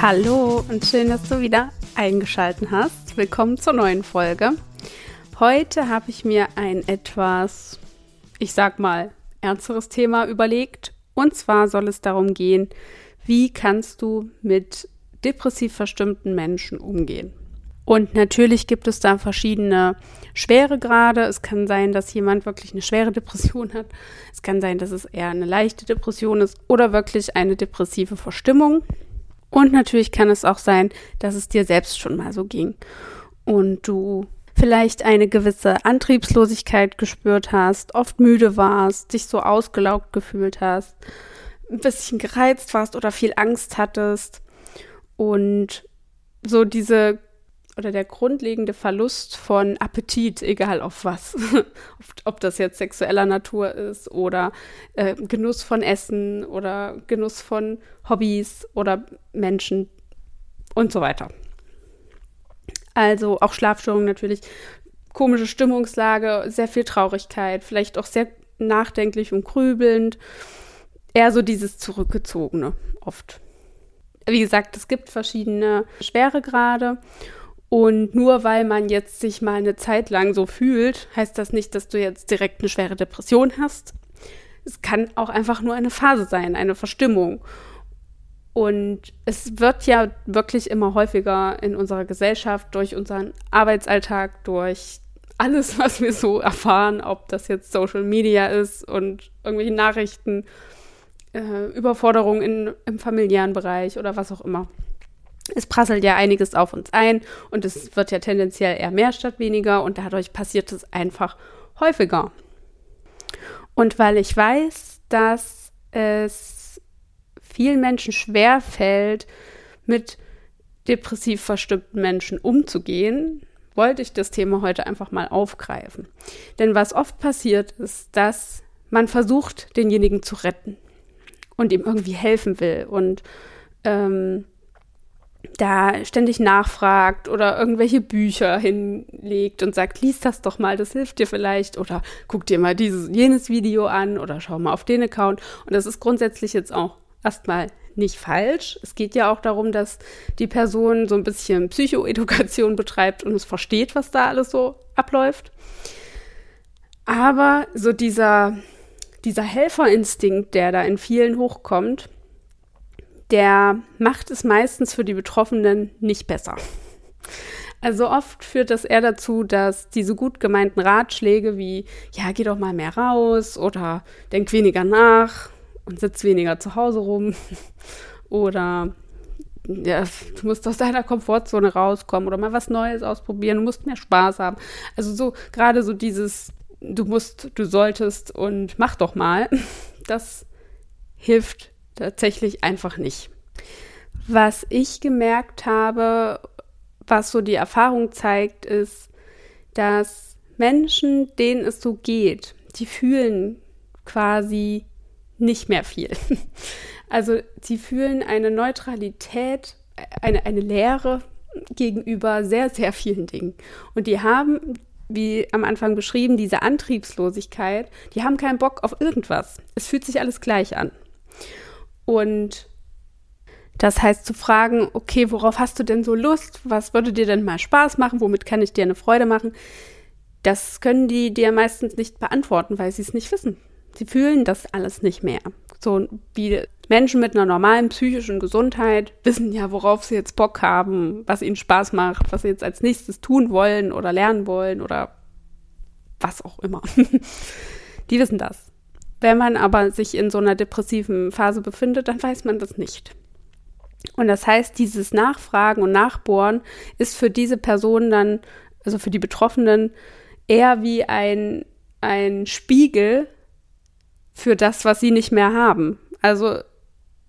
Hallo und schön, dass du wieder eingeschaltet hast. Willkommen zur neuen Folge. Heute habe ich mir ein etwas, ich sag mal, ernsteres Thema überlegt. Und zwar soll es darum gehen, wie kannst du mit depressiv verstimmten Menschen umgehen. Und natürlich gibt es da verschiedene Schweregrade. Es kann sein, dass jemand wirklich eine schwere Depression hat. Es kann sein, dass es eher eine leichte Depression ist oder wirklich eine depressive Verstimmung. Und natürlich kann es auch sein, dass es dir selbst schon mal so ging und du vielleicht eine gewisse Antriebslosigkeit gespürt hast, oft müde warst, dich so ausgelaugt gefühlt hast, ein bisschen gereizt warst oder viel Angst hattest und so diese oder der grundlegende Verlust von Appetit, egal auf was, ob das jetzt sexueller Natur ist oder äh, Genuss von Essen oder Genuss von Hobbys oder Menschen und so weiter. Also auch Schlafstörungen natürlich, komische Stimmungslage, sehr viel Traurigkeit, vielleicht auch sehr nachdenklich und grübelnd, eher so dieses Zurückgezogene oft. Wie gesagt, es gibt verschiedene Schweregrade und nur weil man jetzt sich mal eine Zeit lang so fühlt, heißt das nicht, dass du jetzt direkt eine schwere Depression hast. Es kann auch einfach nur eine Phase sein, eine Verstimmung. Und es wird ja wirklich immer häufiger in unserer Gesellschaft durch unseren Arbeitsalltag, durch alles, was wir so erfahren, ob das jetzt Social Media ist und irgendwelche Nachrichten, äh, Überforderungen im familiären Bereich oder was auch immer es prasselt ja einiges auf uns ein und es wird ja tendenziell eher mehr statt weniger und dadurch passiert es einfach häufiger. Und weil ich weiß, dass es vielen Menschen schwer fällt, mit depressiv verstimmten Menschen umzugehen, wollte ich das Thema heute einfach mal aufgreifen. Denn was oft passiert, ist, dass man versucht, denjenigen zu retten und ihm irgendwie helfen will und ähm, da ständig nachfragt oder irgendwelche Bücher hinlegt und sagt, lies das doch mal, das hilft dir vielleicht oder guck dir mal dieses, jenes Video an oder schau mal auf den Account. Und das ist grundsätzlich jetzt auch erstmal nicht falsch. Es geht ja auch darum, dass die Person so ein bisschen Psychoedukation betreibt und es versteht, was da alles so abläuft. Aber so dieser, dieser Helferinstinkt, der da in vielen hochkommt, der macht es meistens für die Betroffenen nicht besser. Also oft führt das eher dazu, dass diese gut gemeinten Ratschläge wie, ja, geh doch mal mehr raus oder denk weniger nach und sitz weniger zu Hause rum oder ja, du musst aus deiner Komfortzone rauskommen oder mal was Neues ausprobieren, du musst mehr Spaß haben. Also so gerade so dieses, du musst, du solltest und mach doch mal, das hilft tatsächlich einfach nicht. Was ich gemerkt habe, was so die Erfahrung zeigt, ist, dass Menschen, denen es so geht, die fühlen quasi nicht mehr viel. Also sie fühlen eine Neutralität, eine, eine Leere gegenüber sehr, sehr vielen Dingen. Und die haben, wie am Anfang beschrieben, diese Antriebslosigkeit, die haben keinen Bock auf irgendwas. Es fühlt sich alles gleich an. Und das heißt zu fragen, okay, worauf hast du denn so Lust? Was würde dir denn mal Spaß machen? Womit kann ich dir eine Freude machen? Das können die dir meistens nicht beantworten, weil sie es nicht wissen. Sie fühlen das alles nicht mehr. So wie Menschen mit einer normalen psychischen Gesundheit wissen ja, worauf sie jetzt Bock haben, was ihnen Spaß macht, was sie jetzt als nächstes tun wollen oder lernen wollen oder was auch immer. die wissen das. Wenn man aber sich in so einer depressiven Phase befindet, dann weiß man das nicht. Und das heißt, dieses Nachfragen und Nachbohren ist für diese Personen dann, also für die Betroffenen, eher wie ein, ein Spiegel für das, was sie nicht mehr haben. Also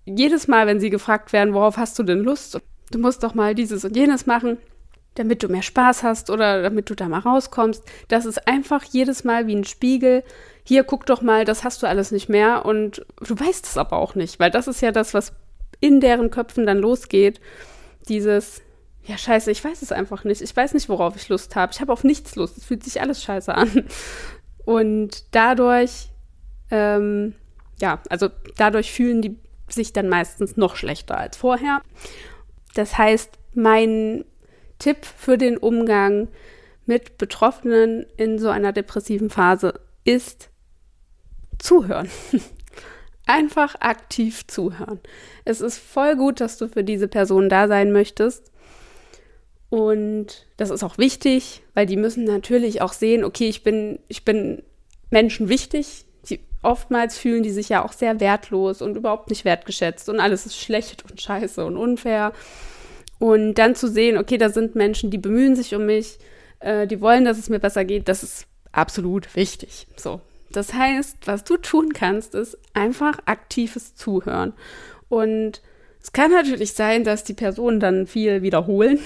jedes Mal, wenn sie gefragt werden, worauf hast du denn Lust? Du musst doch mal dieses und jenes machen, damit du mehr Spaß hast oder damit du da mal rauskommst. Das ist einfach jedes Mal wie ein Spiegel. Hier, guck doch mal, das hast du alles nicht mehr und du weißt es aber auch nicht, weil das ist ja das, was in deren Köpfen dann losgeht. Dieses, ja, scheiße, ich weiß es einfach nicht. Ich weiß nicht, worauf ich Lust habe. Ich habe auf nichts Lust. Es fühlt sich alles scheiße an. Und dadurch, ähm, ja, also dadurch fühlen die sich dann meistens noch schlechter als vorher. Das heißt, mein Tipp für den Umgang mit Betroffenen in so einer depressiven Phase ist zuhören. Einfach aktiv zuhören. Es ist voll gut, dass du für diese Person da sein möchtest. Und das ist auch wichtig, weil die müssen natürlich auch sehen, okay, ich bin, ich bin Menschen wichtig. Die, oftmals fühlen die sich ja auch sehr wertlos und überhaupt nicht wertgeschätzt und alles ist schlecht und scheiße und unfair. Und dann zu sehen, okay, da sind Menschen, die bemühen sich um mich, äh, die wollen, dass es mir besser geht, das ist absolut wichtig. So, das heißt, was du tun kannst, ist einfach aktives Zuhören. Und es kann natürlich sein, dass die Personen dann viel wiederholen,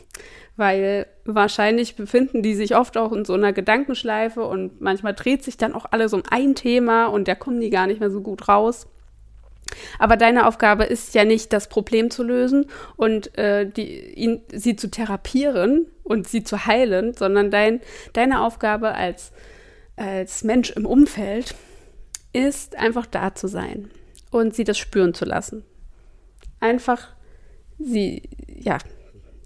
weil wahrscheinlich befinden die sich oft auch in so einer Gedankenschleife und manchmal dreht sich dann auch alles um ein Thema und da kommen die gar nicht mehr so gut raus. Aber deine Aufgabe ist ja nicht, das Problem zu lösen und äh, die, ihn, sie zu therapieren und sie zu heilen, sondern dein, deine Aufgabe als als Mensch im Umfeld ist einfach da zu sein und sie das spüren zu lassen. Einfach sie, ja,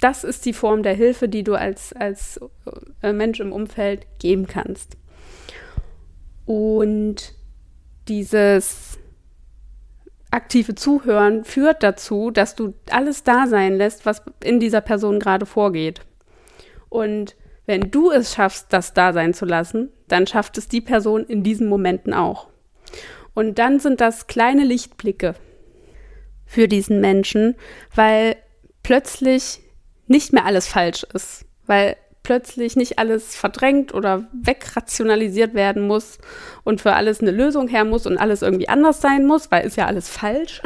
das ist die Form der Hilfe, die du als, als äh, Mensch im Umfeld geben kannst. Und dieses aktive Zuhören führt dazu, dass du alles da sein lässt, was in dieser Person gerade vorgeht. Und wenn du es schaffst, das da sein zu lassen, dann schafft es die Person in diesen Momenten auch. Und dann sind das kleine Lichtblicke für diesen Menschen, weil plötzlich nicht mehr alles falsch ist, weil plötzlich nicht alles verdrängt oder wegrationalisiert werden muss und für alles eine Lösung her muss und alles irgendwie anders sein muss, weil ist ja alles falsch.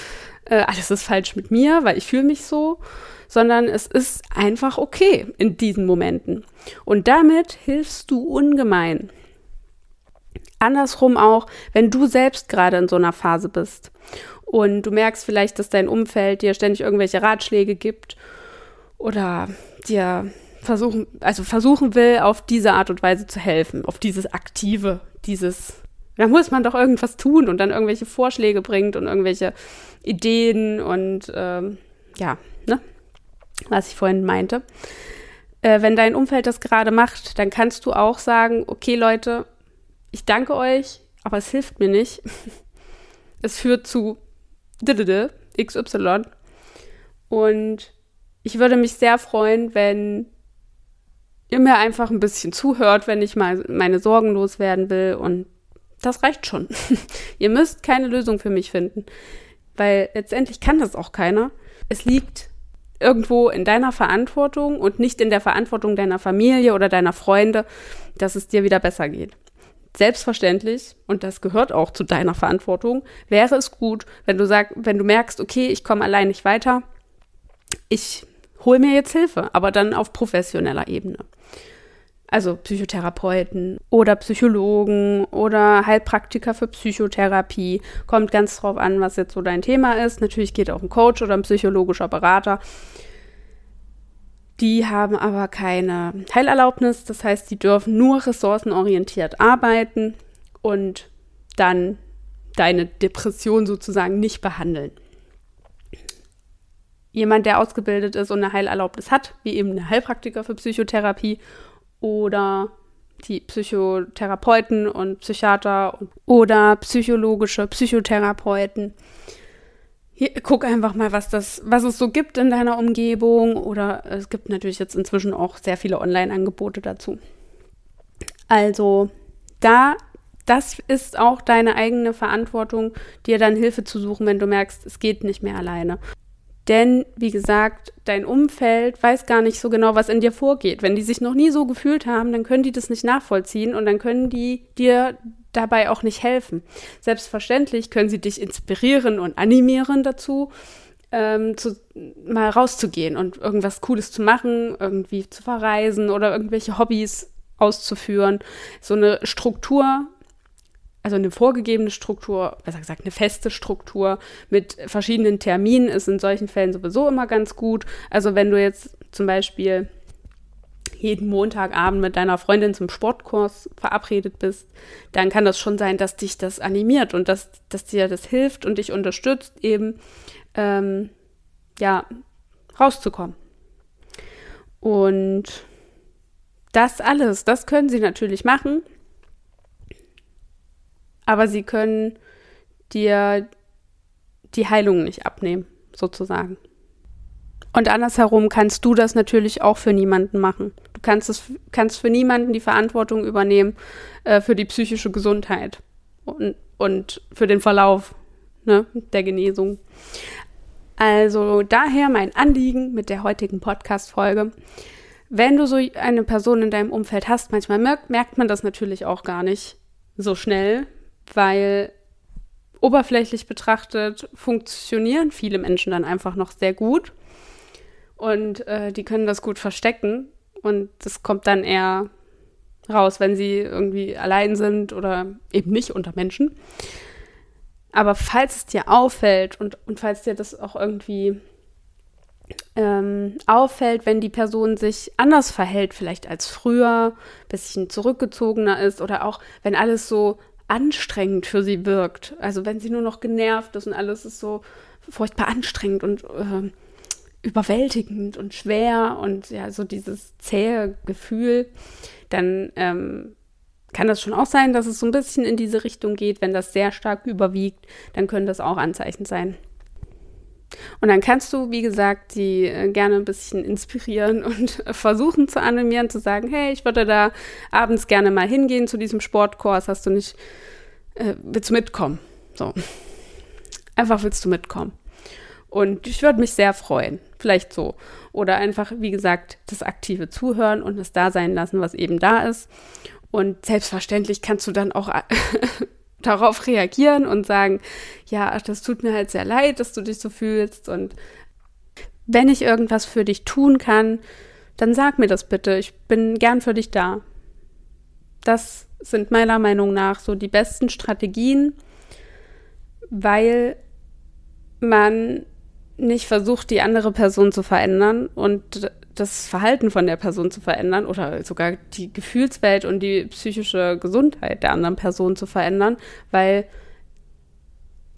äh, alles ist falsch mit mir, weil ich fühle mich so, sondern es ist einfach okay in diesen Momenten. Und damit hilfst du ungemein. Andersrum auch, wenn du selbst gerade in so einer Phase bist und du merkst vielleicht, dass dein Umfeld dir ständig irgendwelche Ratschläge gibt oder dir versuchen, also versuchen will, auf diese Art und Weise zu helfen, auf dieses aktive, dieses, da muss man doch irgendwas tun und dann irgendwelche Vorschläge bringt und irgendwelche Ideen und ähm, ja, ne? was ich vorhin meinte. Äh, wenn dein Umfeld das gerade macht, dann kannst du auch sagen, okay Leute, ich danke euch, aber es hilft mir nicht. es führt zu XY. Und ich würde mich sehr freuen, wenn ihr mir einfach ein bisschen zuhört, wenn ich mal meine Sorgen loswerden will. Und das reicht schon. ihr müsst keine Lösung für mich finden, weil letztendlich kann das auch keiner. Es liegt irgendwo in deiner Verantwortung und nicht in der Verantwortung deiner Familie oder deiner Freunde, dass es dir wieder besser geht. Selbstverständlich, und das gehört auch zu deiner Verantwortung, wäre es gut, wenn du sagst, wenn du merkst, okay, ich komme allein nicht weiter, ich hole mir jetzt Hilfe, aber dann auf professioneller Ebene also Psychotherapeuten oder Psychologen oder Heilpraktiker für Psychotherapie. Kommt ganz drauf an, was jetzt so dein Thema ist. Natürlich geht auch ein Coach oder ein psychologischer Berater. Die haben aber keine Heilerlaubnis, das heißt, die dürfen nur ressourcenorientiert arbeiten und dann deine Depression sozusagen nicht behandeln. Jemand, der ausgebildet ist und eine Heilerlaubnis hat, wie eben eine Heilpraktiker für Psychotherapie oder die Psychotherapeuten und Psychiater oder psychologische Psychotherapeuten. Hier, guck einfach mal, was das, was es so gibt in deiner Umgebung oder es gibt natürlich jetzt inzwischen auch sehr viele Online-Angebote dazu. Also da, das ist auch deine eigene Verantwortung, dir dann Hilfe zu suchen, wenn du merkst, es geht nicht mehr alleine. Denn, wie gesagt, dein Umfeld weiß gar nicht so genau, was in dir vorgeht. Wenn die sich noch nie so gefühlt haben, dann können die das nicht nachvollziehen und dann können die dir dabei auch nicht helfen. Selbstverständlich können sie dich inspirieren und animieren dazu, ähm, zu, mal rauszugehen und irgendwas Cooles zu machen, irgendwie zu verreisen oder irgendwelche Hobbys auszuführen. So eine Struktur also eine vorgegebene Struktur, besser gesagt eine feste Struktur mit verschiedenen Terminen ist in solchen Fällen sowieso immer ganz gut. Also wenn du jetzt zum Beispiel jeden Montagabend mit deiner Freundin zum Sportkurs verabredet bist, dann kann das schon sein, dass dich das animiert und dass, dass dir das hilft und dich unterstützt, eben ähm, ja, rauszukommen. Und das alles, das können sie natürlich machen, aber sie können dir die Heilung nicht abnehmen, sozusagen. Und andersherum kannst du das natürlich auch für niemanden machen. Du kannst, es, kannst für niemanden die Verantwortung übernehmen äh, für die psychische Gesundheit und, und für den Verlauf ne, der Genesung. Also daher mein Anliegen mit der heutigen Podcast-Folge. Wenn du so eine Person in deinem Umfeld hast, manchmal merkt, merkt man das natürlich auch gar nicht so schnell, weil oberflächlich betrachtet funktionieren viele Menschen dann einfach noch sehr gut und äh, die können das gut verstecken und das kommt dann eher raus, wenn sie irgendwie allein sind oder eben nicht unter Menschen. Aber falls es dir auffällt und, und falls dir das auch irgendwie ähm, auffällt, wenn die Person sich anders verhält, vielleicht als früher, bisschen zurückgezogener ist oder auch wenn alles so anstrengend für sie wirkt. Also wenn sie nur noch genervt ist und alles ist so furchtbar anstrengend und äh, überwältigend und schwer und ja, so dieses zähe Gefühl, dann ähm, kann das schon auch sein, dass es so ein bisschen in diese Richtung geht. Wenn das sehr stark überwiegt, dann können das auch Anzeichen sein. Und dann kannst du, wie gesagt, die äh, gerne ein bisschen inspirieren und versuchen zu animieren, zu sagen, hey, ich würde da abends gerne mal hingehen zu diesem Sportkurs, hast du nicht, äh, willst du mitkommen? So. Einfach willst du mitkommen. Und ich würde mich sehr freuen. Vielleicht so. Oder einfach, wie gesagt, das aktive Zuhören und das da sein lassen, was eben da ist. Und selbstverständlich kannst du dann auch darauf reagieren und sagen, ja, ach, das tut mir halt sehr leid, dass du dich so fühlst. Und wenn ich irgendwas für dich tun kann, dann sag mir das bitte. Ich bin gern für dich da. Das sind meiner Meinung nach so die besten Strategien, weil man nicht versucht, die andere Person zu verändern und das Verhalten von der Person zu verändern oder sogar die Gefühlswelt und die psychische Gesundheit der anderen Person zu verändern, weil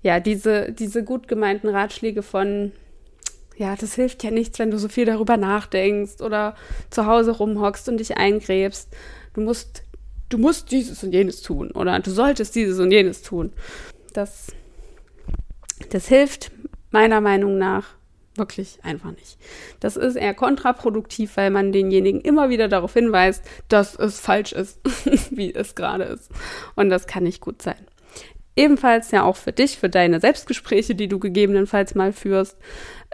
ja, diese, diese gut gemeinten Ratschläge von, ja, das hilft ja nichts, wenn du so viel darüber nachdenkst oder zu Hause rumhockst und dich eingräbst. Du musst, du musst dieses und jenes tun oder du solltest dieses und jenes tun. Das, das hilft meiner Meinung nach wirklich einfach nicht. Das ist eher kontraproduktiv, weil man denjenigen immer wieder darauf hinweist, dass es falsch ist, wie es gerade ist. Und das kann nicht gut sein. Ebenfalls ja auch für dich, für deine Selbstgespräche, die du gegebenenfalls mal führst.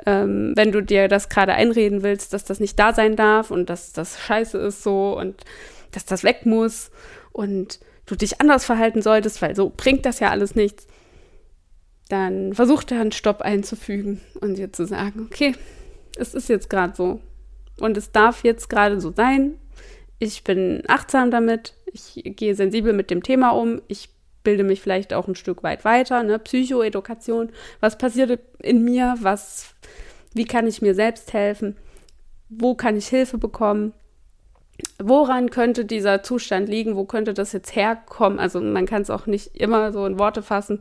Ähm, wenn du dir das gerade einreden willst, dass das nicht da sein darf und dass das scheiße ist so und dass das weg muss und du dich anders verhalten solltest, weil so bringt das ja alles nichts dann versucht er einen Stopp einzufügen und dir zu sagen, okay, es ist jetzt gerade so. Und es darf jetzt gerade so sein. Ich bin achtsam damit, ich gehe sensibel mit dem Thema um, ich bilde mich vielleicht auch ein Stück weit weiter, ne? Psychoedukation, was passiert in mir, was, wie kann ich mir selbst helfen, wo kann ich Hilfe bekommen woran könnte dieser Zustand liegen, wo könnte das jetzt herkommen? Also man kann es auch nicht immer so in Worte fassen,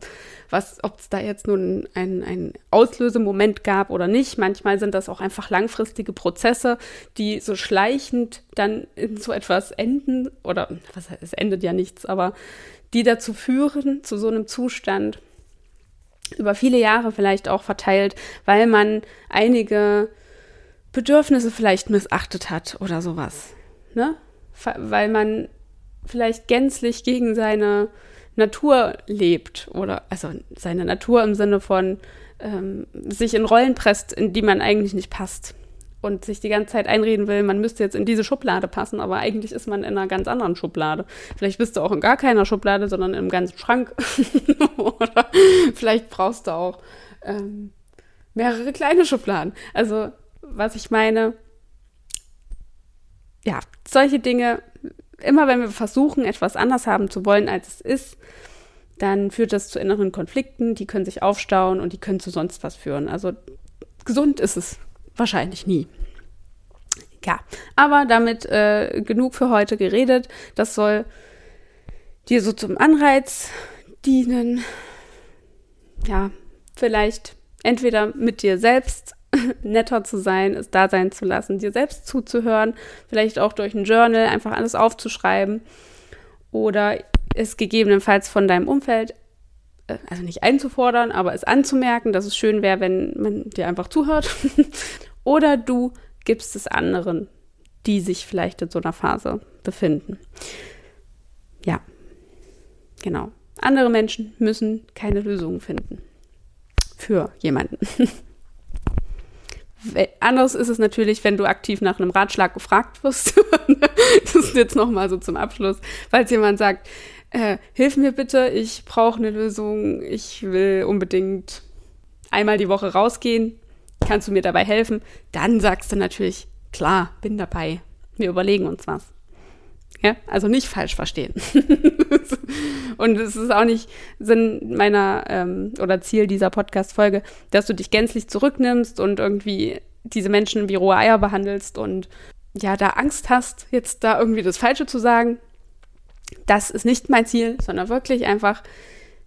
ob es da jetzt nun ein, ein Auslösemoment gab oder nicht. Manchmal sind das auch einfach langfristige Prozesse, die so schleichend dann in so etwas enden, oder was es endet ja nichts, aber die dazu führen, zu so einem Zustand, über viele Jahre vielleicht auch verteilt, weil man einige Bedürfnisse vielleicht missachtet hat oder sowas ne? Weil man vielleicht gänzlich gegen seine Natur lebt oder also seine Natur im Sinne von ähm, sich in Rollen presst, in die man eigentlich nicht passt und sich die ganze Zeit einreden will, man müsste jetzt in diese Schublade passen, aber eigentlich ist man in einer ganz anderen Schublade. Vielleicht bist du auch in gar keiner Schublade, sondern im ganzen Schrank. oder vielleicht brauchst du auch ähm, mehrere kleine Schubladen. Also was ich meine, ja, solche Dinge, immer wenn wir versuchen, etwas anders haben zu wollen, als es ist, dann führt das zu inneren Konflikten, die können sich aufstauen und die können zu sonst was führen. Also gesund ist es wahrscheinlich nie. Ja, aber damit äh, genug für heute geredet. Das soll dir so zum Anreiz dienen. Ja, vielleicht entweder mit dir selbst netter zu sein, es da sein zu lassen, dir selbst zuzuhören, vielleicht auch durch ein Journal einfach alles aufzuschreiben oder es gegebenenfalls von deinem Umfeld, äh, also nicht einzufordern, aber es anzumerken, dass es schön wäre, wenn man dir einfach zuhört. oder du gibst es anderen, die sich vielleicht in so einer Phase befinden. Ja, genau. Andere Menschen müssen keine Lösungen finden für jemanden. Anders ist es natürlich, wenn du aktiv nach einem Ratschlag gefragt wirst. das ist jetzt nochmal so zum Abschluss. Falls jemand sagt, äh, hilf mir bitte, ich brauche eine Lösung, ich will unbedingt einmal die Woche rausgehen, kannst du mir dabei helfen? Dann sagst du natürlich, klar, bin dabei. Wir überlegen uns was. Ja, also nicht falsch verstehen. und es ist auch nicht Sinn meiner ähm, oder Ziel dieser Podcast-Folge, dass du dich gänzlich zurücknimmst und irgendwie diese Menschen wie rohe Eier behandelst und ja, da Angst hast, jetzt da irgendwie das Falsche zu sagen. Das ist nicht mein Ziel, sondern wirklich einfach,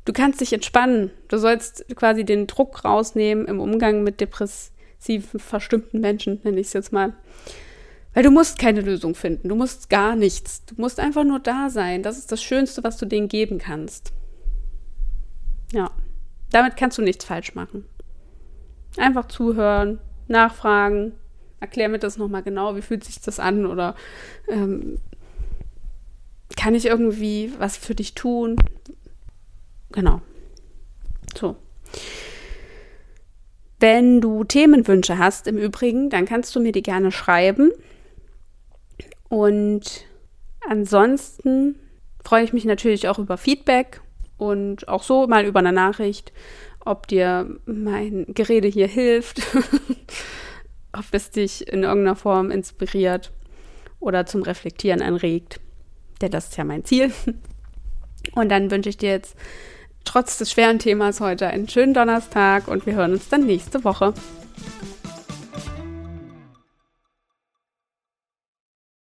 du kannst dich entspannen. Du sollst quasi den Druck rausnehmen im Umgang mit depressiv verstimmten Menschen, nenne ich es jetzt mal. Weil du musst keine Lösung finden, du musst gar nichts. Du musst einfach nur da sein. Das ist das Schönste, was du denen geben kannst. Ja, damit kannst du nichts falsch machen. Einfach zuhören, nachfragen, erklär mir das nochmal genau, wie fühlt sich das an oder ähm, kann ich irgendwie was für dich tun? Genau. So. Wenn du Themenwünsche hast im Übrigen, dann kannst du mir die gerne schreiben. Und ansonsten freue ich mich natürlich auch über Feedback und auch so mal über eine Nachricht, ob dir mein Gerede hier hilft, ob es dich in irgendeiner Form inspiriert oder zum Reflektieren anregt. Denn das ist ja mein Ziel. Und dann wünsche ich dir jetzt trotz des schweren Themas heute einen schönen Donnerstag und wir hören uns dann nächste Woche.